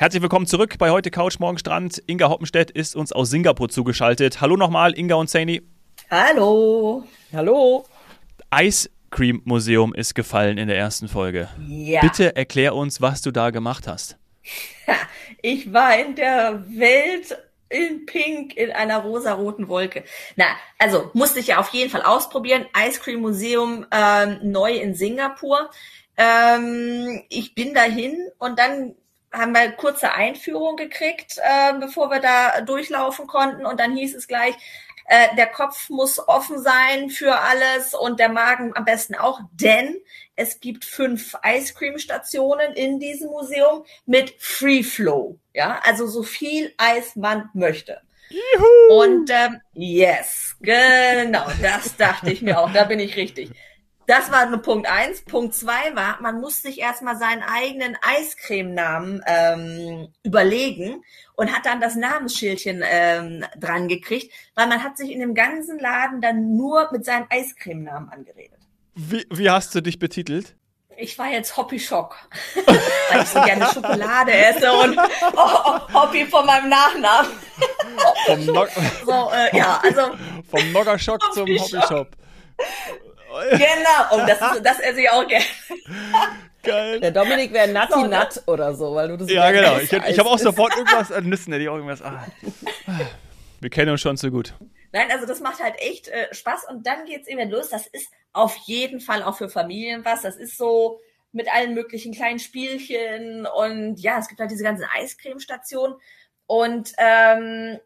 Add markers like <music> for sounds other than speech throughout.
Herzlich willkommen zurück bei heute Couch Morgen Strand. Inga Hoppenstedt ist uns aus Singapur zugeschaltet. Hallo nochmal, Inga und Saini. Hallo. Hallo. Ice Cream Museum ist gefallen in der ersten Folge. Ja. Bitte erklär uns, was du da gemacht hast. <laughs> Ich war in der Welt in Pink in einer rosaroten Wolke. Na, also musste ich ja auf jeden Fall ausprobieren. Ice Cream Museum ähm, neu in Singapur. Ähm, ich bin dahin und dann haben wir kurze Einführung gekriegt, äh, bevor wir da durchlaufen konnten. Und dann hieß es gleich, äh, der Kopf muss offen sein für alles und der Magen am besten auch, denn es gibt fünf Ice Cream Stationen in diesem Museum mit Free Flow. Ja, also so viel Eis man möchte. Juhu. Und ähm, yes, genau, das dachte ich mir auch. Da bin ich richtig. Das war nur Punkt eins. Punkt zwei war, man muss sich erstmal seinen eigenen Eiscremenamen ähm, überlegen und hat dann das Namensschildchen ähm, dran gekriegt, weil man hat sich in dem ganzen Laden dann nur mit seinem Eiscremenamen angeredet. Wie, wie hast du dich betitelt? Ich war jetzt Hoppy Schock, <laughs> weil ich so gerne Schokolade esse und <laughs> oh, oh, Hoppy von meinem Nachnamen. Vom Nog <laughs> so, äh, ja, also vom Noggerschock zum Hoppy Shop. Genau, und das, ist, das esse ich auch gerne. Geil. Der Dominik wäre Nutty Nut oder so, weil du das Ja, genau. Ich, ich habe auch sofort irgendwas an Nüssen, hätte ich auch irgendwas. Ah. Wir kennen uns schon so gut. Nein, also das macht halt echt äh, Spaß und dann geht's eben los. Das ist auf jeden Fall auch für Familien was. Das ist so mit allen möglichen kleinen Spielchen und ja, es gibt halt diese ganzen Eiscremestationen und ähm,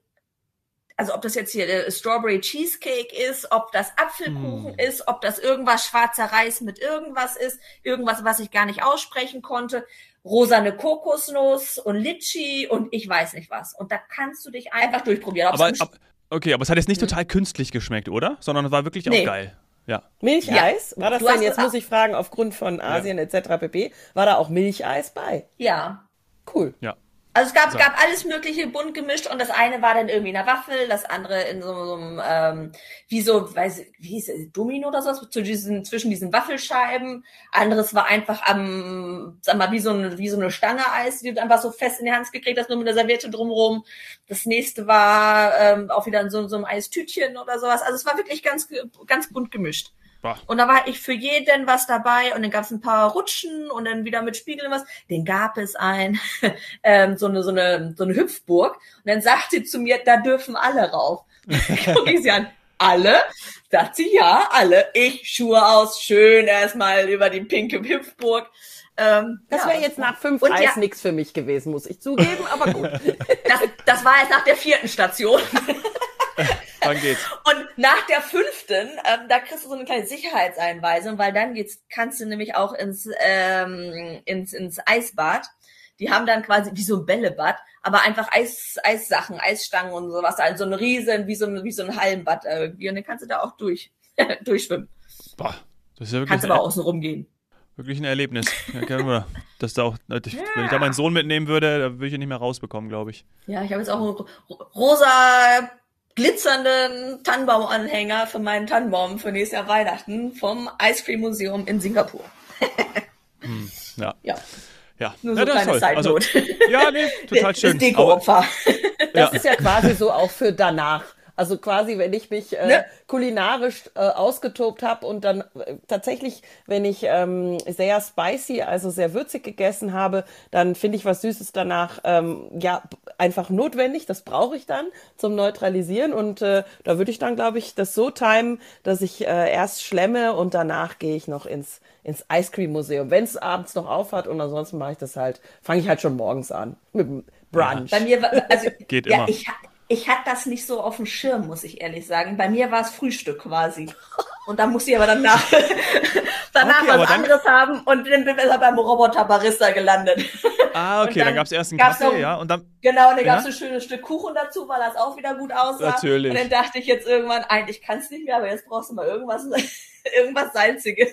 also ob das jetzt hier der Strawberry Cheesecake ist, ob das Apfelkuchen mm. ist, ob das irgendwas schwarzer Reis mit irgendwas ist, irgendwas, was ich gar nicht aussprechen konnte, rosane Kokosnuss und Litchi und ich weiß nicht was. Und da kannst du dich einfach durchprobieren. Aber, ab, okay, aber es hat jetzt nicht hm. total künstlich geschmeckt, oder? Sondern es war wirklich auch nee. geil. Ja. Milcheis? Ja. War das du denn, jetzt muss ich fragen, aufgrund von Asien ja. etc. pp., war da auch Milcheis bei? Ja. Cool. Ja. Also es gab, so. gab alles mögliche bunt gemischt und das eine war dann irgendwie in einer Waffel, das andere in so, so einem, ähm, wie so, weiß ich, wie hieß es, Domino oder sowas, zu diesen, zwischen diesen Waffelscheiben. Anderes war einfach am, sag mal, wie so eine, wie so eine Stange Eis, die du einfach so fest in die Hand gekriegt hast, nur mit der Serviette drumrum. Das nächste war ähm, auch wieder in so, so einem Eistütchen oder sowas. Also es war wirklich ganz, ganz bunt gemischt. Boah. Und da war ich für jeden was dabei und dann gab es ein paar Rutschen und dann wieder mit Spiegeln was. Den gab es ein, <laughs> ähm, so eine, so eine, so eine Hüpfburg. Und dann sagt sie zu mir, da dürfen alle rauf. <laughs> Guck ich sie an, alle? Sagt sie, ja, alle. Ich Schuhe aus, schön erstmal über die pinke Hüpfburg. Ähm, das wäre ja, jetzt nach fünf Eis ja, nix für mich gewesen, muss ich zugeben, aber gut. <laughs> Das, das war jetzt nach der vierten Station. Dann geht's. <laughs> Und nach der fünften, ähm, da kriegst du so eine kleine Sicherheitseinweisung, weil dann geht's, kannst du nämlich auch ins, ähm, ins, ins Eisbad. Die haben dann quasi wie so ein Bällebad, aber einfach Eis, Eissachen, Eisstangen und sowas, also so ein Riesen, wie so ein, wie so ein Hallenbad irgendwie. Und dann kannst du da auch durch, <laughs> durchschwimmen. Boah, das ist ja wirklich. Kannst aber außen rumgehen. Wirklich ein Erlebnis. Ja, <laughs> dass da auch, ja. Wenn ich da meinen Sohn mitnehmen würde, da würde ich ihn nicht mehr rausbekommen, glaube ich. Ja, ich habe jetzt auch einen rosa glitzernden Tannenbaumanhänger für meinen Tannenbaum für nächstes Jahr Weihnachten vom Ice Cream Museum in Singapur. <laughs> hm, ja. ja. Ja, Nur ja, so kleine Side also, Ja, nee, total <laughs> schön. <laughs> Das Deko-Opfer. Das ja. ist ja quasi so auch für danach. Also quasi, wenn ich mich äh, ne? kulinarisch äh, ausgetobt habe und dann äh, tatsächlich, wenn ich ähm, sehr spicy, also sehr würzig gegessen habe, dann finde ich was Süßes danach ähm, ja einfach notwendig. Das brauche ich dann zum Neutralisieren und äh, da würde ich dann, glaube ich, das so timen, dass ich äh, erst schlemme und danach gehe ich noch ins ins Ice Cream Museum, wenn es abends noch aufhat und ansonsten mache ich das halt, fange ich halt schon morgens an mit dem Brunch. Bei mir war, also Geht ja, immer. Ich, ich hatte das nicht so auf dem Schirm, muss ich ehrlich sagen. Bei mir war es Frühstück quasi. Und dann musste ich aber danach, <laughs> danach okay, was anderes haben und bin besser beim Roboter Barista gelandet. Ah, okay, dann, dann gab es erst einen Kaffee, noch, ja. Und dann, genau, und dann ja? gab es ein schönes Stück Kuchen dazu, weil das auch wieder gut aussah. Natürlich. Und dann dachte ich jetzt irgendwann, eigentlich kannst du nicht mehr, aber jetzt brauchst du mal irgendwas, <laughs> irgendwas Salziges.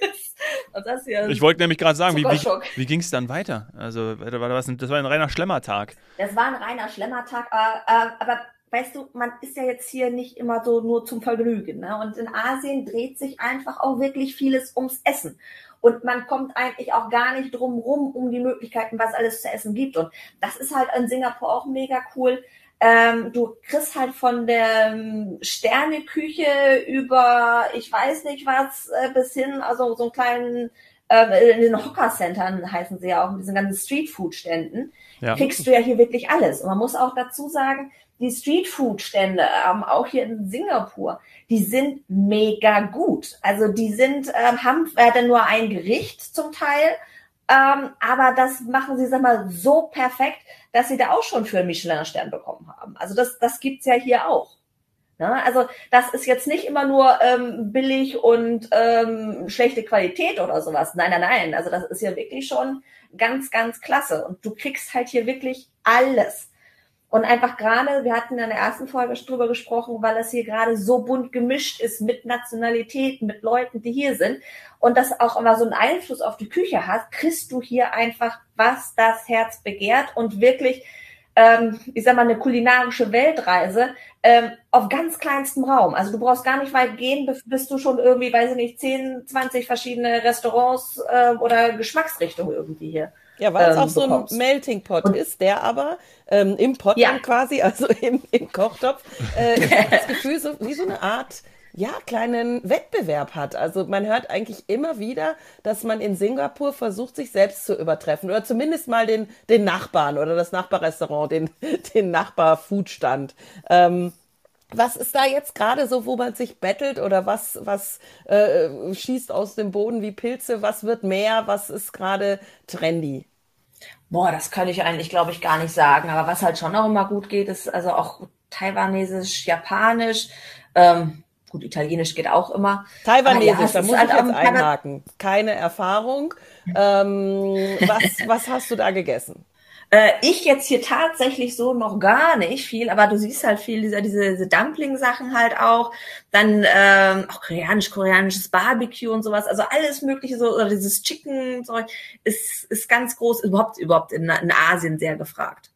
Und das hier ich wollte nämlich gerade sagen, wie, wie, wie ging es dann weiter? Also, das war ein reiner Schlemmertag. Das war ein reiner Schlemmertag, aber, äh, aber weißt du, man ist ja jetzt hier nicht immer so nur zum Vergnügen. Ne? Und in Asien dreht sich einfach auch wirklich vieles ums Essen. Und man kommt eigentlich auch gar nicht drum rum, um die Möglichkeiten, was alles zu essen gibt. Und das ist halt in Singapur auch mega cool. Ähm, du kriegst halt von der ähm, Sterneküche über, ich weiß nicht was, äh, bis hin, also so einen kleinen, äh, in den Hocker-Centern heißen sie ja auch, mit diesen ganzen Streetfood-Ständen, ja. kriegst du ja hier wirklich alles. Und man muss auch dazu sagen, die Streetfood-Stände, ähm, auch hier in Singapur, die sind mega gut. Also die sind, ähm, haben äh, nur ein Gericht zum Teil, ähm, aber das machen sie, sag mal, so perfekt, dass sie da auch schon für einen Michelin-Stern bekommen haben. Also das, das gibt's ja hier auch. Ne? Also das ist jetzt nicht immer nur ähm, billig und ähm, schlechte Qualität oder sowas. Nein, nein, nein. Also das ist ja wirklich schon ganz, ganz klasse. Und du kriegst halt hier wirklich alles. Und einfach gerade, wir hatten in der ersten Folge drüber gesprochen, weil es hier gerade so bunt gemischt ist mit Nationalitäten, mit Leuten, die hier sind und das auch immer so einen Einfluss auf die Küche hat, kriegst du hier einfach, was das Herz begehrt und wirklich, ähm, ich sag mal, eine kulinarische Weltreise ähm, auf ganz kleinstem Raum. Also du brauchst gar nicht weit gehen, bis du schon irgendwie, weiß ich nicht, 10, 20 verschiedene Restaurants äh, oder Geschmacksrichtungen irgendwie hier ja, weil es ähm, auch so ein Melting Pot und, ist, der aber ähm, im Pot ja. quasi, also <laughs> im, im Kochtopf, äh, das Gefühl, so, wie so eine Art ja, kleinen Wettbewerb hat. Also man hört eigentlich immer wieder, dass man in Singapur versucht, sich selbst zu übertreffen oder zumindest mal den, den Nachbarn oder das Nachbarrestaurant, den, <laughs> den Nachbarfoodstand. Ähm, was ist da jetzt gerade so, wo man sich bettelt oder was, was äh, schießt aus dem Boden wie Pilze? Was wird mehr? Was ist gerade trendy? Boah, das kann ich eigentlich, glaube ich, gar nicht sagen. Aber was halt schon auch immer gut geht, ist also auch Taiwanesisch, Japanisch. Ähm, gut, Italienisch geht auch immer. Taiwanesisch, ja, da muss halt ich jetzt einhaken. Keine Erfahrung. Ähm, <laughs> was, was hast du da gegessen? Äh, ich jetzt hier tatsächlich so noch gar nicht viel, aber du siehst halt viel dieser diese, diese Dumpling-Sachen halt auch. Dann ähm, auch koreanisch, koreanisches Barbecue und sowas. Also alles mögliche so oder dieses Chicken Zeug ist ist ganz groß überhaupt überhaupt in, in Asien sehr gefragt.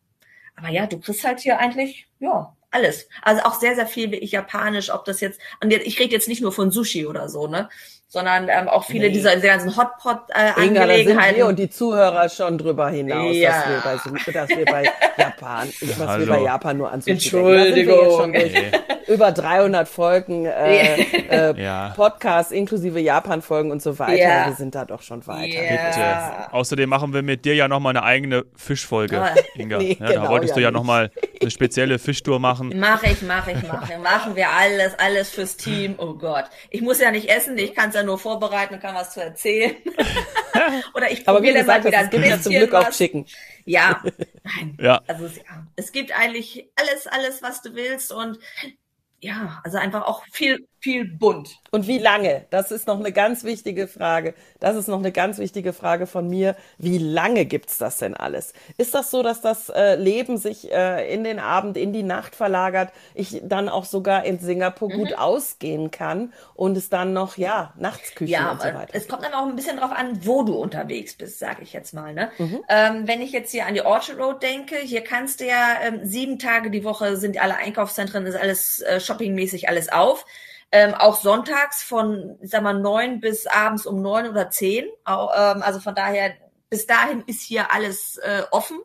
Aber ja, du kriegst halt hier eigentlich ja alles. Also auch sehr sehr viel wie ich japanisch, ob das jetzt und jetzt, ich rede jetzt nicht nur von Sushi oder so, ne? sondern ähm, auch viele nee. dieser, dieser ganzen Hotpot-Angelegenheiten. Äh, da sind wir und die Zuhörer schon drüber hinaus, ja. dass, wir bei, dass wir bei Japan, <laughs> ja, was wir bei Japan nur anzuschauen. Entschuldigung. Nee. Über 300 Folgen äh, äh, <laughs> ja. Podcasts inklusive Japan-Folgen und so weiter. Ja. Wir sind da doch schon weiter. Ja. Äh, außerdem machen wir mit dir ja nochmal eine eigene Fischfolge, ah. <laughs> Inga. Nee, ja, genau, da wolltest du ja nochmal eine spezielle Fischtour machen. Mach ich, mach ich, mach ich. Machen wir alles, alles fürs Team. Oh Gott. Ich muss ja nicht essen, ich kann es ja nur vorbereiten und kann was zu erzählen. <laughs> Oder ich probiere dann mal wieder ein bisschen ja zum Glück was. auch Chicken. Ja, nein. Ja. Also ja, es gibt eigentlich alles, alles, was du willst und ja, also einfach auch viel, viel bunt. Und wie lange? Das ist noch eine ganz wichtige Frage. Das ist noch eine ganz wichtige Frage von mir. Wie lange gibt's das denn alles? Ist das so, dass das äh, Leben sich äh, in den Abend, in die Nacht verlagert, ich dann auch sogar in Singapur mhm. gut ausgehen kann und es dann noch, ja, Nachtsküche ja, und so weiter? Es kommt dann auch ein bisschen drauf an, wo du unterwegs bist, sage ich jetzt mal. Ne? Mhm. Ähm, wenn ich jetzt hier an die Orchard Road denke, hier kannst du ja ähm, sieben Tage die Woche sind alle Einkaufszentren, ist alles äh, shoppingmäßig alles auf. Ähm, auch sonntags von, ich sag mal, neun bis abends um neun oder zehn. Ähm, also von daher, bis dahin ist hier alles äh, offen.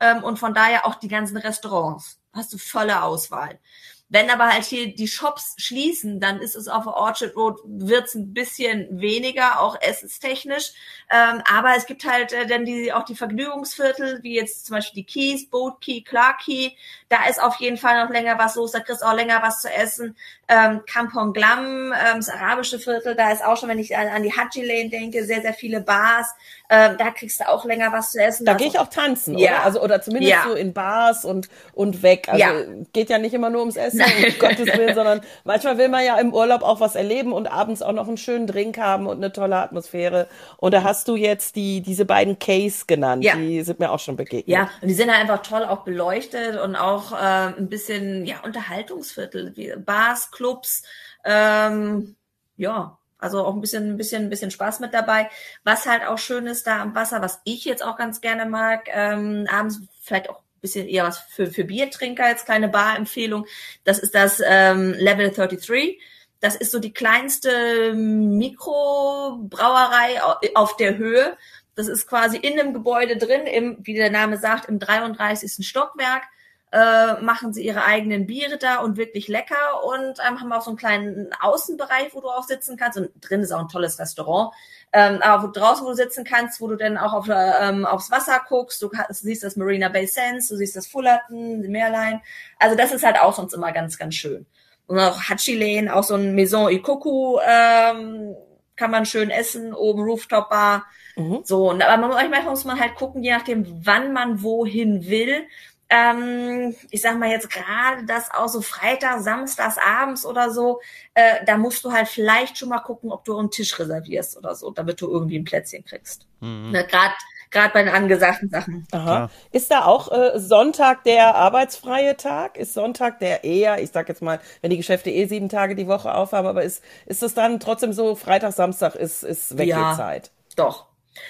Ähm, und von daher auch die ganzen Restaurants. Hast du volle Auswahl. Wenn aber halt hier die Shops schließen, dann ist es auf der Orchard Road, wird's ein bisschen weniger, auch essenstechnisch. Ähm, aber es gibt halt äh, dann die, auch die Vergnügungsviertel, wie jetzt zum Beispiel die Keys, Boat Key, Clark Key. Da ist auf jeden Fall noch länger was los, da kriegst du auch länger was zu essen. Ähm, Kampong Glam, ähm, das arabische Viertel, da ist auch schon, wenn ich an, an die Haji Lane denke, sehr, sehr viele Bars. Ähm, da kriegst du auch länger was zu essen. Da also, gehe ich auch tanzen, ja. oder? Also, oder zumindest ja. so in Bars und, und weg. Also ja. geht ja nicht immer nur ums Essen, um Gottes Willen, sondern manchmal will man ja im Urlaub auch was erleben und abends auch noch einen schönen Drink haben und eine tolle Atmosphäre. Und da hast du jetzt die, diese beiden Case genannt, ja. die sind mir auch schon begegnet. Ja, und die sind halt einfach toll auch beleuchtet und auch äh, ein bisschen, ja, Unterhaltungsviertel, wie Bars, Clubs, ähm, ja, also auch ein bisschen, ein bisschen, ein bisschen Spaß mit dabei. Was halt auch schön ist da am Wasser, was ich jetzt auch ganz gerne mag, ähm, abends vielleicht auch bisschen eher was für, für Biertrinker, jetzt kleine Bar-Empfehlung. Das ist das ähm, Level 33. Das ist so die kleinste Mikrobrauerei auf der Höhe. Das ist quasi in einem Gebäude drin, im, wie der Name sagt, im 33. Stockwerk äh, machen sie ihre eigenen Biere da und wirklich lecker und ähm, haben auch so einen kleinen Außenbereich, wo du auch sitzen kannst und drin ist auch ein tolles Restaurant. Ähm, aber wo draußen, wo du sitzen kannst, wo du dann auch auf, ähm, aufs Wasser guckst, du, kannst, du siehst das Marina Bay Sands, du siehst das Fullerton, die Meerlein. Also das ist halt auch sonst immer ganz, ganz schön. Und auch Hachi Lane, auch so ein Maison Ikoku, ähm, kann man schön essen, oben Rooftop Bar. Mhm. So, und aber manchmal muss man halt gucken, je nachdem, wann man wohin will ähm, ich sag mal jetzt gerade das auch so Freitag, Samstags abends oder so, äh, da musst du halt vielleicht schon mal gucken, ob du einen Tisch reservierst oder so, damit du irgendwie ein Plätzchen kriegst. Mhm. Ne, gerade gerade bei den angesagten Sachen. Aha. Ist da auch äh, Sonntag der arbeitsfreie Tag? Ist Sonntag der eher, ich sag jetzt mal, wenn die Geschäfte eh sieben Tage die Woche aufhaben, aber ist, ist das dann trotzdem so, Freitag, Samstag ist, ist Weggehzeit? Ja, doch.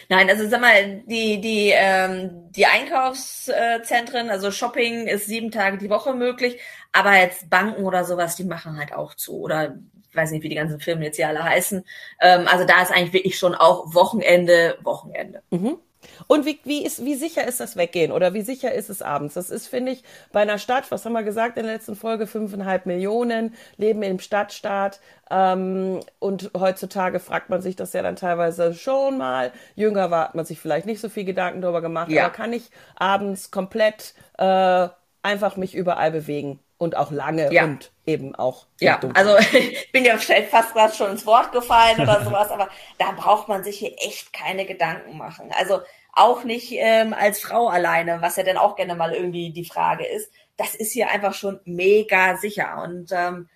Nein, also sag mal, die, die, ähm, die Einkaufszentren, also Shopping ist sieben Tage die Woche möglich, aber jetzt Banken oder sowas, die machen halt auch zu. Oder ich weiß nicht, wie die ganzen Firmen jetzt hier alle heißen. Ähm, also da ist eigentlich wirklich schon auch Wochenende, Wochenende. Mhm. Und wie, wie, ist, wie sicher ist das Weggehen oder wie sicher ist es abends? Das ist, finde ich, bei einer Stadt, was haben wir gesagt in der letzten Folge, fünfeinhalb Millionen leben im Stadtstaat. Ähm, und heutzutage fragt man sich das ja dann teilweise schon mal. Jünger war, hat man sich vielleicht nicht so viel Gedanken darüber gemacht. Ja. Aber kann ich abends komplett äh, einfach mich überall bewegen? Und auch lange ja. und eben auch. Ja, also <laughs> ich bin ja fast gerade schon ins Wort gefallen oder sowas, aber da braucht man sich hier echt keine Gedanken machen. Also auch nicht ähm, als Frau alleine, was ja dann auch gerne mal irgendwie die Frage ist. Das ist hier einfach schon mega sicher. Und ähm,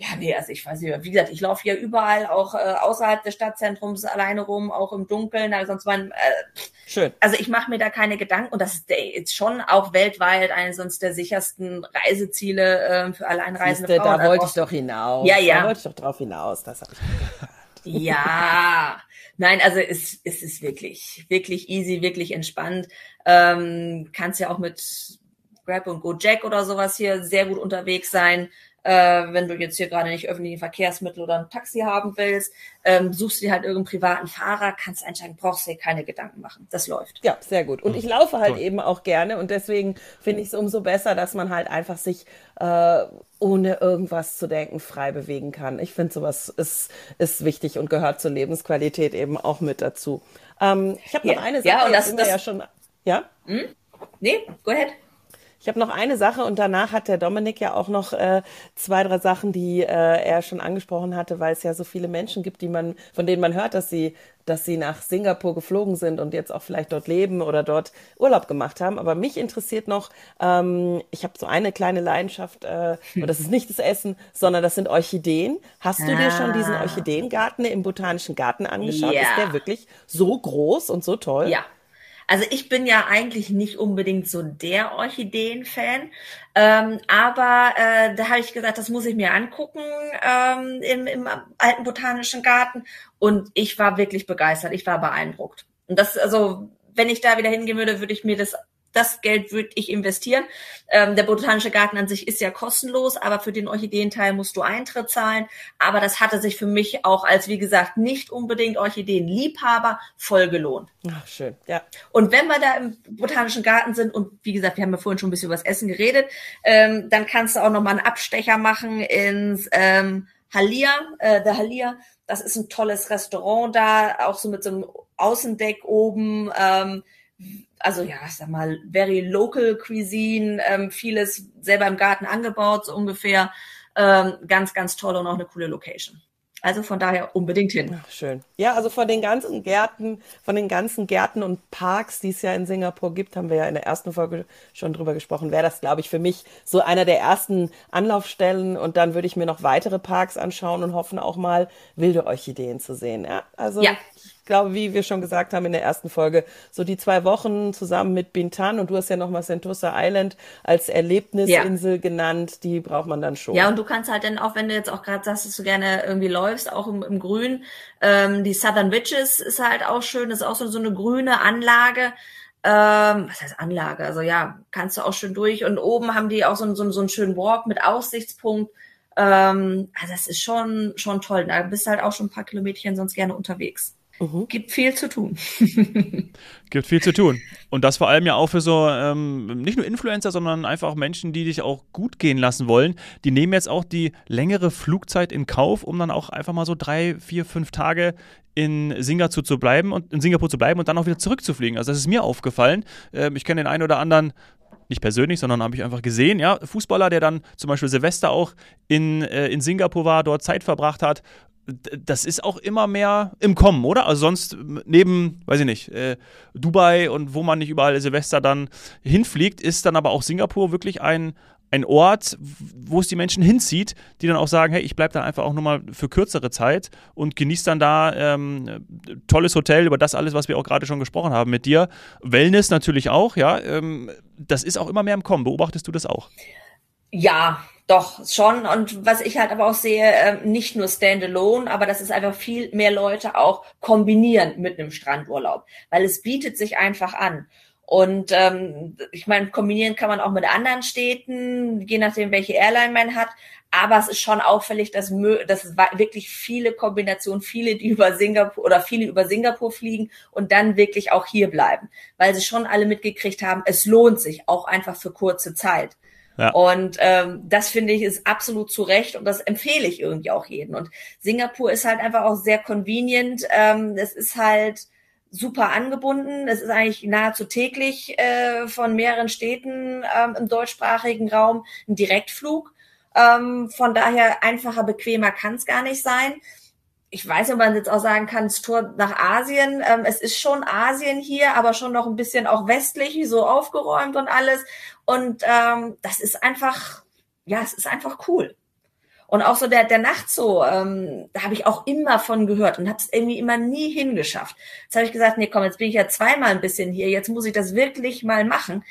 ja, nee, also ich weiß nicht, wie gesagt, ich laufe hier überall, auch äh, außerhalb des Stadtzentrums alleine rum, auch im Dunkeln, also sonst man, äh, Schön. Also ich mache mir da keine Gedanken und das ist jetzt schon auch weltweit eines sonst der sichersten Reiseziele äh, für alleinreisende Siehste, Frauen. Da wollte ich doch hinaus. Ja, ja. Da wollte ich doch drauf hinaus, das habe ich Ja, nein, also es, es ist wirklich, wirklich easy, wirklich entspannt. Ähm, kannst ja auch mit Grab und Go Jack oder sowas hier sehr gut unterwegs sein. Äh, wenn du jetzt hier gerade nicht öffentliche Verkehrsmittel oder ein Taxi haben willst, ähm, suchst du dir halt irgendeinen privaten Fahrer, kannst einsteigen, brauchst dir keine Gedanken machen. Das läuft. Ja, sehr gut. Und ich laufe halt Toll. eben auch gerne und deswegen finde ich es umso besser, dass man halt einfach sich äh, ohne irgendwas zu denken frei bewegen kann. Ich finde sowas ist, ist wichtig und gehört zur Lebensqualität eben auch mit dazu. Ähm, ich habe noch ja, eine Sache, ja, und das, das ja schon. Ja? Hm? Nee, go ahead. Ich habe noch eine Sache und danach hat der Dominik ja auch noch äh, zwei, drei Sachen, die äh, er schon angesprochen hatte, weil es ja so viele Menschen gibt, die man, von denen man hört, dass sie, dass sie nach Singapur geflogen sind und jetzt auch vielleicht dort leben oder dort Urlaub gemacht haben. Aber mich interessiert noch, ähm, ich habe so eine kleine Leidenschaft, äh, <laughs> und das ist nicht das Essen, sondern das sind Orchideen. Hast du ah. dir schon diesen ah. Orchideengarten im Botanischen Garten angeschaut? Ja. Ist der wirklich so groß und so toll? Ja, also ich bin ja eigentlich nicht unbedingt so der Orchideen-Fan, ähm, aber äh, da habe ich gesagt, das muss ich mir angucken ähm, im, im alten botanischen Garten und ich war wirklich begeistert, ich war beeindruckt. Und das, also wenn ich da wieder hingehen würde, würde ich mir das das Geld würde ich investieren. Ähm, der botanische Garten an sich ist ja kostenlos, aber für den Orchideenteil musst du Eintritt zahlen. Aber das hatte sich für mich auch als, wie gesagt, nicht unbedingt Orchideenliebhaber voll gelohnt. Ach, schön, ja. Und wenn wir da im botanischen Garten sind und wie gesagt, wir haben ja vorhin schon ein bisschen über das Essen geredet, ähm, dann kannst du auch noch mal einen Abstecher machen ins ähm, Halia, äh, der Halia. Das ist ein tolles Restaurant da, auch so mit so einem Außendeck oben. Ähm, also ja, ich sag mal, very local cuisine, ähm, vieles selber im Garten angebaut, so ungefähr. Ähm, ganz, ganz toll und auch eine coole Location. Also von daher unbedingt hin. Ach, schön. Ja, also von den ganzen Gärten, von den ganzen Gärten und Parks, die es ja in Singapur gibt, haben wir ja in der ersten Folge schon drüber gesprochen, wäre das, glaube ich, für mich so einer der ersten Anlaufstellen. Und dann würde ich mir noch weitere Parks anschauen und hoffen auch mal wilde Orchideen zu sehen. Ja, also ja glaube, wie wir schon gesagt haben in der ersten Folge, so die zwei Wochen zusammen mit Bintan und du hast ja nochmal Sentosa Island als Erlebnisinsel ja. genannt, die braucht man dann schon. Ja, und du kannst halt dann auch, wenn du jetzt auch gerade sagst, dass du gerne irgendwie läufst, auch im, im Grün, ähm, die Southern Witches ist halt auch schön, das ist auch so, so eine grüne Anlage, Ähm, was heißt Anlage? Also ja, kannst du auch schön durch. Und oben haben die auch so, so, so einen schönen Walk mit Aussichtspunkt. Ähm, also das ist schon, schon toll. Da bist du halt auch schon ein paar Kilometerchen sonst gerne unterwegs. Mhm. Gibt viel zu tun. <laughs> Gibt viel zu tun. Und das vor allem ja auch für so, ähm, nicht nur Influencer, sondern einfach Menschen, die dich auch gut gehen lassen wollen. Die nehmen jetzt auch die längere Flugzeit in Kauf, um dann auch einfach mal so drei, vier, fünf Tage in Singapur zu bleiben und in Singapur zu bleiben und dann auch wieder zurückzufliegen. Also das ist mir aufgefallen. Ähm, ich kenne den einen oder anderen nicht persönlich, sondern habe ich einfach gesehen, ja, Fußballer, der dann zum Beispiel Silvester auch in, äh, in Singapur war, dort Zeit verbracht hat das ist auch immer mehr im Kommen, oder? Also sonst neben, weiß ich nicht, äh, Dubai und wo man nicht überall Silvester dann hinfliegt, ist dann aber auch Singapur wirklich ein, ein Ort, wo es die Menschen hinzieht, die dann auch sagen, hey, ich bleibe dann einfach auch nochmal für kürzere Zeit und genieße dann da ähm, tolles Hotel über das alles, was wir auch gerade schon gesprochen haben mit dir. Wellness natürlich auch, ja. Ähm, das ist auch immer mehr im Kommen. Beobachtest du das auch? Ja, doch, schon. Und was ich halt aber auch sehe, äh, nicht nur Standalone, aber dass es einfach viel mehr Leute auch kombinieren mit einem Strandurlaub, weil es bietet sich einfach an. Und ähm, ich meine, kombinieren kann man auch mit anderen Städten, je nachdem, welche Airline man hat. Aber es ist schon auffällig, dass, dass wirklich viele Kombinationen, viele, die über Singapur oder viele über Singapur fliegen und dann wirklich auch hier bleiben, weil sie schon alle mitgekriegt haben, es lohnt sich auch einfach für kurze Zeit. Und ähm, das finde ich ist absolut zu Recht und das empfehle ich irgendwie auch jedem. Und Singapur ist halt einfach auch sehr convenient. Ähm, es ist halt super angebunden. Es ist eigentlich nahezu täglich äh, von mehreren Städten ähm, im deutschsprachigen Raum ein Direktflug. Ähm, von daher einfacher, bequemer kann es gar nicht sein ich weiß nicht, ob man jetzt auch sagen kann, das Tour nach Asien. Ähm, es ist schon Asien hier, aber schon noch ein bisschen auch westlich, so aufgeräumt und alles. Und ähm, das ist einfach, ja, es ist einfach cool. Und auch so der, der Nachtzoo, ähm, da habe ich auch immer von gehört und habe es irgendwie immer nie hingeschafft. Jetzt habe ich gesagt, nee, komm, jetzt bin ich ja zweimal ein bisschen hier, jetzt muss ich das wirklich mal machen.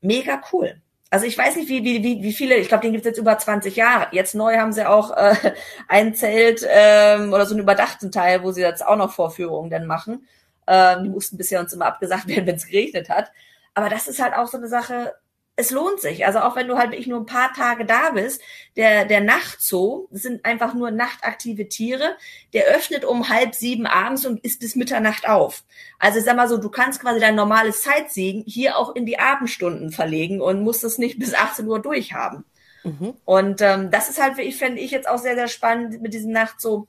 Mega cool also ich weiß nicht, wie, wie, wie, wie viele, ich glaube, den gibt's jetzt über 20 Jahre. Jetzt neu haben sie auch äh, <laughs> ein Zelt ähm, oder so einen überdachten Teil, wo sie jetzt auch noch Vorführungen dann machen. Ähm, die mussten bisher uns immer abgesagt <laughs> werden, wenn es geregnet hat. Aber das ist halt auch so eine Sache, es lohnt sich. Also auch wenn du halt wirklich nur ein paar Tage da bist, der, der Nachtzoo, das sind einfach nur nachtaktive Tiere, der öffnet um halb sieben abends und ist bis Mitternacht auf. Also sag mal so, du kannst quasi dein normales Zeitsiegen hier auch in die Abendstunden verlegen und musst es nicht bis 18 Uhr durchhaben. Mhm. Und ähm, das ist halt, ich fände ich jetzt auch sehr, sehr spannend mit diesem Nachtzoo,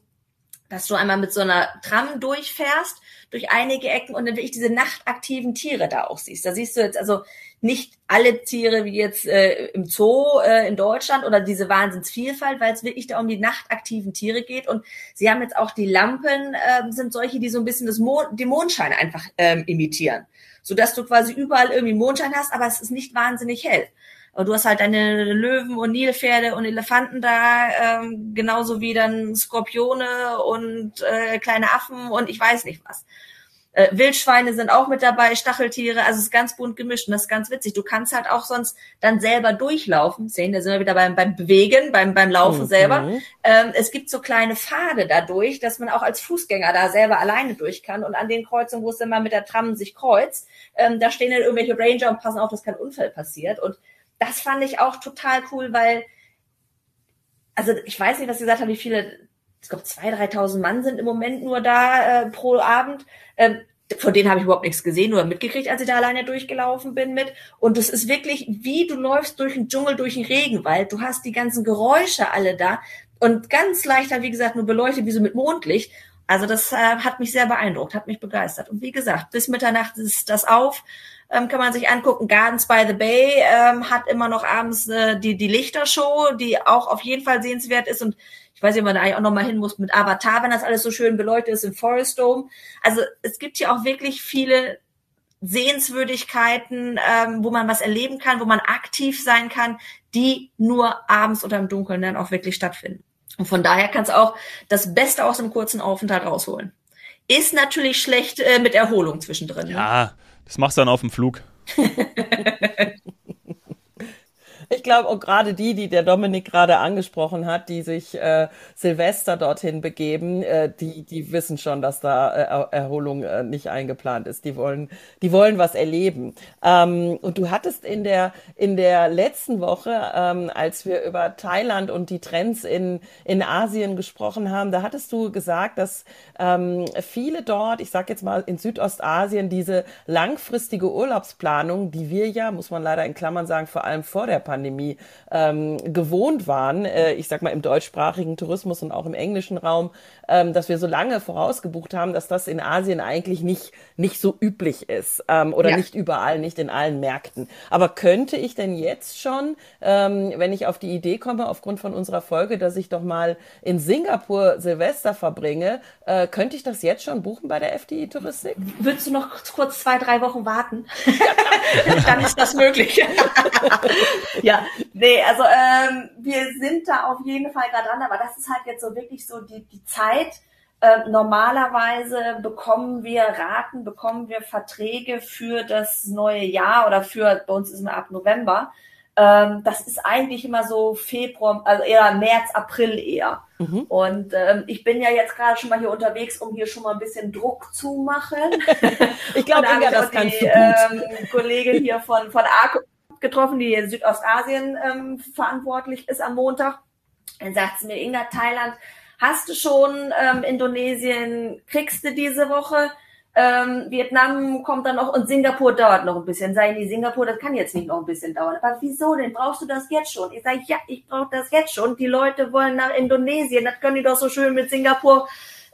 dass du einmal mit so einer Tram durchfährst, durch einige Ecken und dann wirklich diese nachtaktiven Tiere da auch siehst. Da siehst du jetzt also nicht alle Tiere wie jetzt äh, im Zoo äh, in Deutschland oder diese Wahnsinnsvielfalt, weil es wirklich da um die nachtaktiven Tiere geht. Und sie haben jetzt auch die Lampen, äh, sind solche, die so ein bisschen das Mond, den Mondschein einfach ähm, imitieren. Sodass du quasi überall irgendwie Mondschein hast, aber es ist nicht wahnsinnig hell. Und du hast halt deine Löwen und Nilpferde und Elefanten da, ähm, genauso wie dann Skorpione und äh, kleine Affen und ich weiß nicht was. Äh, Wildschweine sind auch mit dabei, Stacheltiere, also es ist ganz bunt gemischt und das ist ganz witzig. Du kannst halt auch sonst dann selber durchlaufen. Sehen, da sind wir wieder beim, beim Bewegen, beim, beim Laufen mhm. selber. Ähm, es gibt so kleine Pfade dadurch, dass man auch als Fußgänger da selber alleine durch kann. Und an den Kreuzungen, wo es dann mal mit der Tram sich kreuzt, ähm, da stehen dann irgendwelche Ranger und passen auf, dass kein Unfall passiert. Und das fand ich auch total cool, weil, also ich weiß nicht, was Sie gesagt haben, wie viele, ich glaube, 2.000, 3.000 Mann sind im Moment nur da äh, pro Abend. Ähm, von denen habe ich überhaupt nichts gesehen oder mitgekriegt, als ich da alleine durchgelaufen bin mit. Und es ist wirklich, wie du läufst durch den Dschungel, durch den Regenwald. Du hast die ganzen Geräusche alle da und ganz leichter, wie gesagt, nur beleuchtet, wie so mit Mondlicht. Also das äh, hat mich sehr beeindruckt, hat mich begeistert. Und wie gesagt, bis Mitternacht ist das auf ähm, kann man sich angucken. Gardens by the Bay ähm, hat immer noch abends äh, die, die Lichtershow, die auch auf jeden Fall sehenswert ist. Und ich weiß nicht, ob man da eigentlich auch noch mal hin muss mit Avatar, wenn das alles so schön beleuchtet ist im Forest Dome. Also es gibt hier auch wirklich viele Sehenswürdigkeiten, ähm, wo man was erleben kann, wo man aktiv sein kann, die nur abends oder im Dunkeln dann auch wirklich stattfinden. Und von daher kannst du auch das Beste aus einem kurzen Aufenthalt rausholen. Ist natürlich schlecht äh, mit Erholung zwischendrin. Ne? Ja, das machst du dann auf dem Flug. <laughs> <laughs> Ich glaube auch gerade die, die der Dominik gerade angesprochen hat, die sich äh, Silvester dorthin begeben, äh, die, die wissen schon, dass da äh, Erholung äh, nicht eingeplant ist. Die wollen, die wollen was erleben. Ähm, und du hattest in der, in der letzten Woche, ähm, als wir über Thailand und die Trends in, in Asien gesprochen haben, da hattest du gesagt, dass ähm, viele dort, ich sag jetzt mal in Südostasien, diese langfristige Urlaubsplanung, die wir ja, muss man leider in Klammern sagen, vor allem vor der Pandemie ähm, gewohnt waren, äh, ich sag mal im deutschsprachigen Tourismus und auch im englischen Raum, ähm, dass wir so lange vorausgebucht haben, dass das in Asien eigentlich nicht, nicht so üblich ist ähm, oder ja. nicht überall, nicht in allen Märkten. Aber könnte ich denn jetzt schon, ähm, wenn ich auf die Idee komme, aufgrund von unserer Folge, dass ich doch mal in Singapur Silvester verbringe, äh, könnte ich das jetzt schon buchen bei der FDI Touristik? Würdest du noch kurz zwei, drei Wochen warten? <laughs> Dann ist das möglich. ja, <laughs> nee, also ähm, wir sind da auf jeden Fall gerade dran, aber das ist halt jetzt so wirklich so die, die Zeit. Äh, normalerweise bekommen wir Raten, bekommen wir Verträge für das neue Jahr oder für, bei uns ist es ab November. Ähm, das ist eigentlich immer so Februar, also eher März, April eher. Mhm. Und ähm, ich bin ja jetzt gerade schon mal hier unterwegs, um hier schon mal ein bisschen Druck zu machen. <laughs> ich glaube, Inga, das kannst du gut. Ähm, Kollegin hier von, von ARC getroffen, die in Südostasien ähm, verantwortlich ist am Montag. Dann sagt sie mir, Inga, Thailand, hast du schon ähm, Indonesien, kriegst du diese Woche? Ähm, Vietnam kommt dann noch und Singapur dauert noch ein bisschen. Sei die Singapur, das kann jetzt nicht noch ein bisschen dauern. Aber wieso denn? Brauchst du das jetzt schon? Ich sage, ja, ich brauche das jetzt schon. Die Leute wollen nach Indonesien. Das können die doch so schön mit Singapur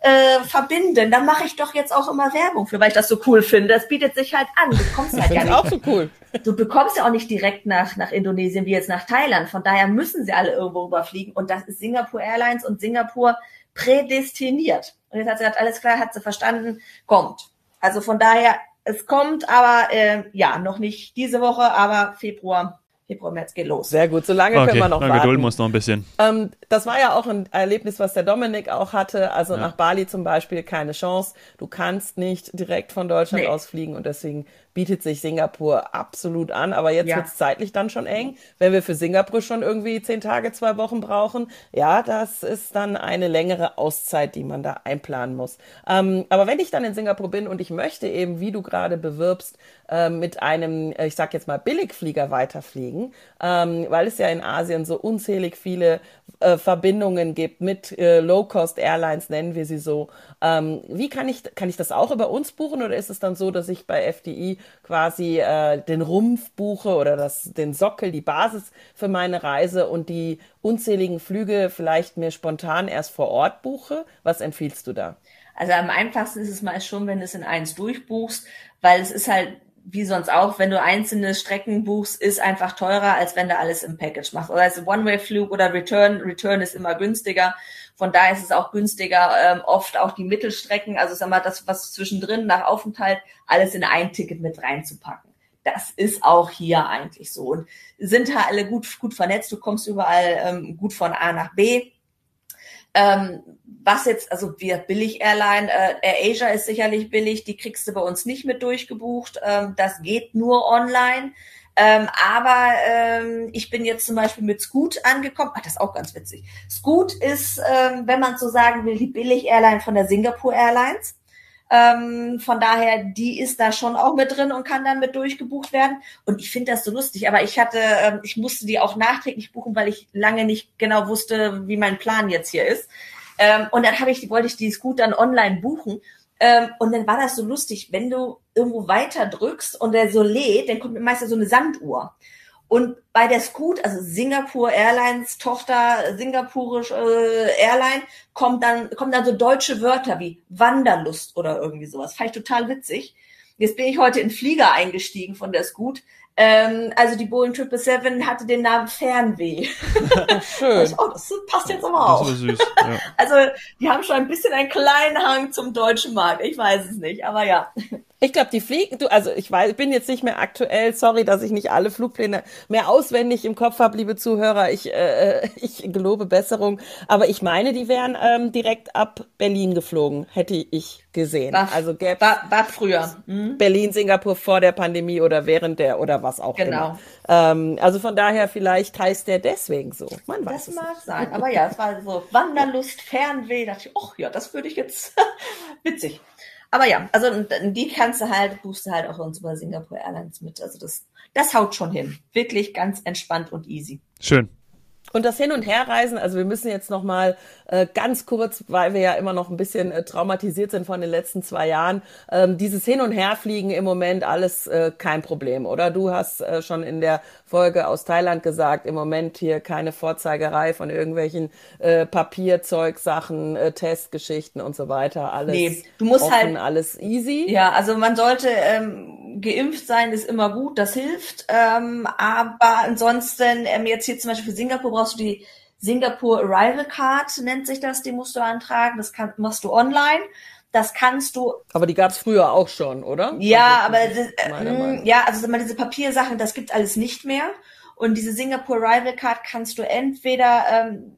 äh, verbinden. Da mache ich doch jetzt auch immer Werbung für, weil ich das so cool finde. Das bietet sich halt an. Du kommst halt ja nicht. auch so cool. Du bekommst ja auch nicht direkt nach, nach Indonesien wie jetzt nach Thailand. Von daher müssen sie alle irgendwo überfliegen. Und das ist Singapore Airlines und Singapur prädestiniert. Und jetzt hat sie gesagt, alles klar, hat sie verstanden, kommt. Also von daher, es kommt, aber äh, ja, noch nicht diese Woche, aber Februar Februar, März geht los. Sehr gut, so lange okay, können wir noch warten. Geduld muss noch ein bisschen. Ähm, das war ja auch ein Erlebnis, was der Dominik auch hatte. Also ja. nach Bali zum Beispiel keine Chance. Du kannst nicht direkt von Deutschland nee. aus fliegen und deswegen bietet sich Singapur absolut an, aber jetzt ja. wird es zeitlich dann schon eng. Wenn wir für Singapur schon irgendwie zehn Tage, zwei Wochen brauchen, ja, das ist dann eine längere Auszeit, die man da einplanen muss. Ähm, aber wenn ich dann in Singapur bin und ich möchte eben, wie du gerade bewirbst, äh, mit einem, äh, ich sag jetzt mal, Billigflieger weiterfliegen, ähm, weil es ja in Asien so unzählig viele äh, Verbindungen gibt mit äh, Low-Cost-Airlines, nennen wir sie so. Ähm, wie kann ich, kann ich das auch über uns buchen oder ist es dann so, dass ich bei FDI quasi äh, den Rumpf buche oder das, den Sockel, die Basis für meine Reise und die unzähligen Flüge vielleicht mir spontan erst vor Ort buche? Was empfiehlst du da? Also am einfachsten ist es meist schon, wenn du es in eins durchbuchst, weil es ist halt wie sonst auch, wenn du einzelne Strecken buchst, ist einfach teurer, als wenn du alles im Package machst. Oder ist One-Way-Flug oder Return. Return ist immer günstiger. Von daher ist es auch günstiger, ähm, oft auch die Mittelstrecken, also sag mal, das, was zwischendrin nach Aufenthalt, alles in ein Ticket mit reinzupacken. Das ist auch hier eigentlich so. Und sind halt alle gut, gut vernetzt. Du kommst überall ähm, gut von A nach B. Ähm, was jetzt, also wir billig Airline, äh, Air Asia ist sicherlich billig, die kriegst du bei uns nicht mit durchgebucht. Ähm, das geht nur online. Ähm, aber ähm, ich bin jetzt zum Beispiel mit Scoot angekommen. Ach, das ist auch ganz witzig. Scoot ist, ähm, wenn man so sagen will, die Billig-Airline von der Singapore Airlines. Ähm, von daher, die ist da schon auch mit drin und kann dann mit durchgebucht werden. Und ich finde das so lustig, aber ich hatte, ähm, ich musste die auch nachträglich buchen, weil ich lange nicht genau wusste, wie mein Plan jetzt hier ist. Ähm, und dann habe ich, wollte ich die Scoot dann online buchen. Ähm, und dann war das so lustig, wenn du irgendwo weiter drückst und der so lädt, dann kommt meistens so eine Sanduhr. Und bei der Scoot, also Singapore Airlines Tochter, singapurische äh, Airline, kommt dann, kommen dann so deutsche Wörter wie Wanderlust oder irgendwie sowas. Fand ich total witzig. Jetzt bin ich heute in Flieger eingestiegen von der Scoot. Ähm, also die Boeing 777 hatte den Namen Fernweh. <laughs> Schön. oh, das passt jetzt aber auch. Das ist süß. Ja. <laughs> Also die haben schon ein bisschen einen kleinen Hang zum deutschen Markt. Ich weiß es nicht, aber ja. Ich glaube, die fliegen, du, also ich weiß, bin jetzt nicht mehr aktuell, sorry, dass ich nicht alle Flugpläne mehr auswendig im Kopf habe, liebe Zuhörer. Ich, äh, <laughs> ich gelobe Besserung. Aber ich meine, die wären ähm, direkt ab Berlin geflogen, hätte ich gesehen. War, also gäbe war, war früher. Hm? Berlin, Singapur vor der Pandemie oder während der oder was auch genau. immer. Ähm, also von daher, vielleicht heißt der deswegen so. Man weiß das mag nicht. sein. <laughs> Aber ja, es war so Wanderlust, Fernweh. Da dachte ich, ach ja, das würde ich jetzt <laughs> witzig. Aber ja, also die kannst du halt, buchst du halt auch uns über Singapore Airlines mit. Also das, das haut schon hin. Wirklich ganz entspannt und easy. Schön. Und das Hin- und Herreisen, also wir müssen jetzt noch mal äh, ganz kurz, weil wir ja immer noch ein bisschen äh, traumatisiert sind von den letzten zwei Jahren, ähm, dieses Hin- und Herfliegen im Moment alles äh, kein Problem, oder? Du hast äh, schon in der Folge aus Thailand gesagt, im Moment hier keine Vorzeigerei von irgendwelchen äh, Papierzeugsachen, äh, Testgeschichten und so weiter. Alles nee, du musst offen, halt alles easy. Ja, also man sollte ähm, geimpft sein, ist immer gut, das hilft. Ähm, aber ansonsten ähm, jetzt hier zum Beispiel für Singapur brauchst du die Singapore Arrival Card, nennt sich das, die musst du antragen. Das kann, machst du online. Das kannst du. Aber die gab es früher auch schon, oder? Ja, aber das, äh, ja, also mal diese Papiersachen, das gibt alles nicht mehr. Und diese Singapore Arrival Card kannst du entweder ähm,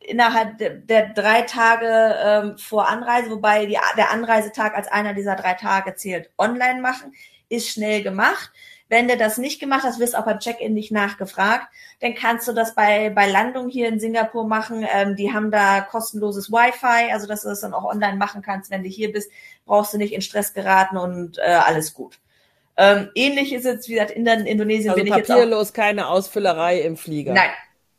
innerhalb der, der drei Tage ähm, vor Anreise, wobei die, der Anreisetag als einer dieser drei Tage zählt, online machen, ist schnell gemacht. Wenn du das nicht gemacht hast, wirst auch beim Check-in nicht nachgefragt, dann kannst du das bei, bei Landung hier in Singapur machen. Ähm, die haben da kostenloses Wi-Fi, also dass du das dann auch online machen kannst. Wenn du hier bist, brauchst du nicht in Stress geraten und äh, alles gut. Ähm, ähnlich ist jetzt, wie gesagt, in Indonesien also bin ich jetzt papierlos, keine Ausfüllerei im Flieger. Nein,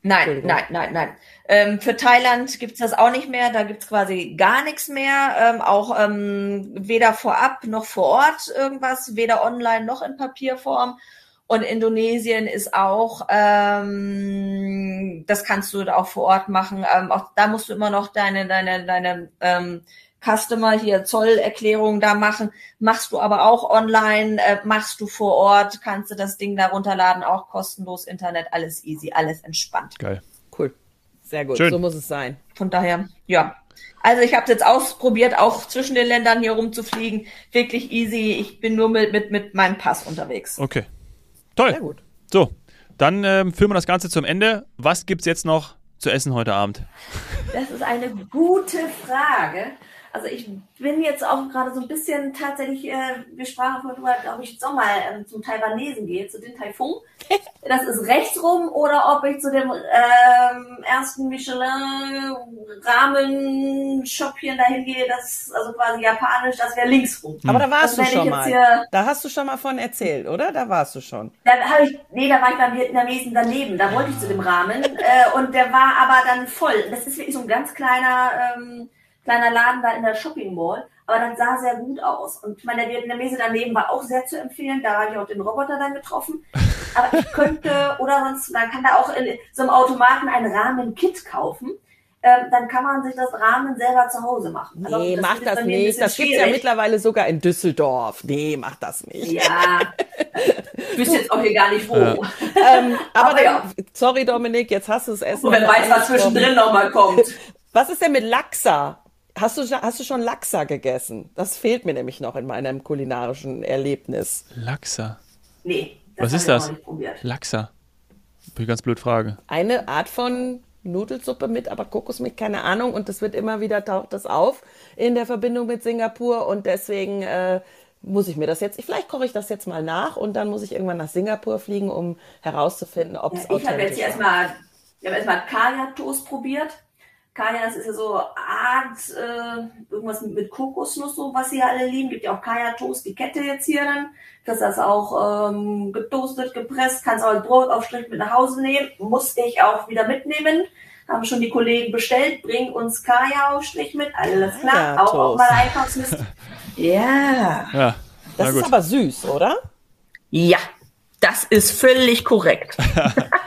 Nein, nein, nein, nein. Ähm, für Thailand gibt's das auch nicht mehr. Da gibt's quasi gar nichts mehr. Ähm, auch ähm, weder vorab noch vor Ort irgendwas, weder online noch in Papierform. Und Indonesien ist auch, ähm, das kannst du auch vor Ort machen. Ähm, auch da musst du immer noch deine, deine, deine ähm, Customer hier Zollerklärung da machen, machst du aber auch online, äh, machst du vor Ort, kannst du das Ding da runterladen, auch kostenlos, Internet, alles easy, alles entspannt. Geil. Cool. Sehr gut, Schön. so muss es sein. Von daher, ja. Also ich habe es jetzt ausprobiert, auch zwischen den Ländern hier rumzufliegen. Wirklich easy. Ich bin nur mit, mit, mit meinem Pass unterwegs. Okay. Toll. Sehr gut. So, dann ähm, führen wir das Ganze zum Ende. Was gibt's jetzt noch zu essen heute Abend? Das ist eine gute Frage. Also ich bin jetzt auch gerade so ein bisschen tatsächlich, äh, wir sprachen vorhin drüber, ob ich Sommer äh, zum Taiwanesen gehe, zu den Taifung. <laughs> Das ist rechts rum oder ob ich zu dem ähm, ersten Michelin-Ramen-Shop hier dahin gehe, das ist also quasi japanisch, das wäre links rum. Aber da warst Das du schon jetzt mal. Da hast du schon mal von erzählt, oder? Da warst du schon. Da habe ich, nee, da war ich beim Vietnamesen daneben. Da wollte ich zu dem Rahmen äh, und der war aber dann voll. Das ist wirklich so ein ganz kleiner ähm, kleiner Laden da in der Shopping Mall, aber das sah sehr gut aus. Und meine, Vietnamese daneben war auch sehr zu empfehlen. Da habe ich auch den Roboter dann getroffen. Aber ich könnte <laughs> oder sonst, man kann da auch in so einem Automaten ein Rahmen-Kit kaufen. Ähm, dann kann man sich das Rahmen selber zu Hause machen. Also Nee, das mach wird das nicht. Das gibt's ja schwierig. mittlerweile sogar in Düsseldorf. Nee, mach das nicht. Ja, <laughs> wüsste jetzt auch hier gar nicht wo. Ja. Ähm, <laughs> aber Aber dann, ja. sorry Dominik, jetzt hast du es Essen. Und wer weiß, was zwischendrin nochmal kommt. Was ist denn mit Lachsa? Hast du, hast du schon Lachsa gegessen? Das fehlt mir nämlich noch in meinem kulinarischen Erlebnis. Lachsa. Nee, Was hab ist ich das? noch nicht probiert. Lachsa. Bin ich ganz blöd Frage. Eine Art von Nudelsuppe mit, aber Kokosmilch, keine Ahnung. Und das wird immer wieder taucht das auf in der Verbindung mit Singapur. Und deswegen äh, muss ich mir das jetzt, vielleicht koche ich das jetzt mal nach und dann muss ich irgendwann nach Singapur fliegen, um herauszufinden, ob es Ja, ich habe jetzt authentisch hier ist. erstmal, ich habe erstmal Kaya-Toast probiert. Kaya, das ist ja so Art, äh, irgendwas mit, mit Kokosnuss, so was sie alle lieben. Gibt ja auch Kaya-Toast, die Kette jetzt hier dann. Das ist auch ähm, getoastet, gepresst, kannst auch als Brotaufstrich mit nach Hause nehmen. Muss ich auch wieder mitnehmen. Haben schon die Kollegen bestellt, bring uns Kaya-Aufstrich mit, alles klar. Auch auf Kaya-Toast. meiner Einkaufsliste. <laughs> ja. Ja. Das ist aber süß, oder? Ja, das ist völlig korrekt. <laughs>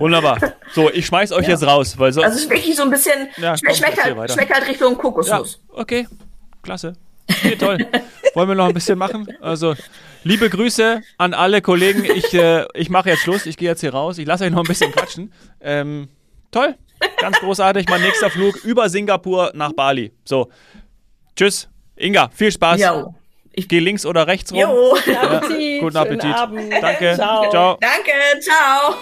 Wunderbar. So, ich schmeiß euch jetzt raus, weil so. Also es ist wirklich so ein bisschen, Ja, schme komm, schmeckt, halt, schmeckt halt Richtung ja, Kokosnuss. okay. Klasse. Okay, toll. <laughs> Wollen wir noch ein bisschen machen? Also, liebe Grüße an alle Kollegen. Ich, äh, ich mache jetzt Schluss. Ich gehe jetzt hier raus. Ich lasse euch noch ein bisschen quatschen. Ähm, toll. Ganz großartig. Mein nächster Flug über Singapur nach Bali. So. Tschüss. Inga, viel Spaß. Jo. ich gehe links oder rechts rum. Jo. Guten Appetit. Guten Appetit. Danke. Ciao. Ciao. Danke, ciao.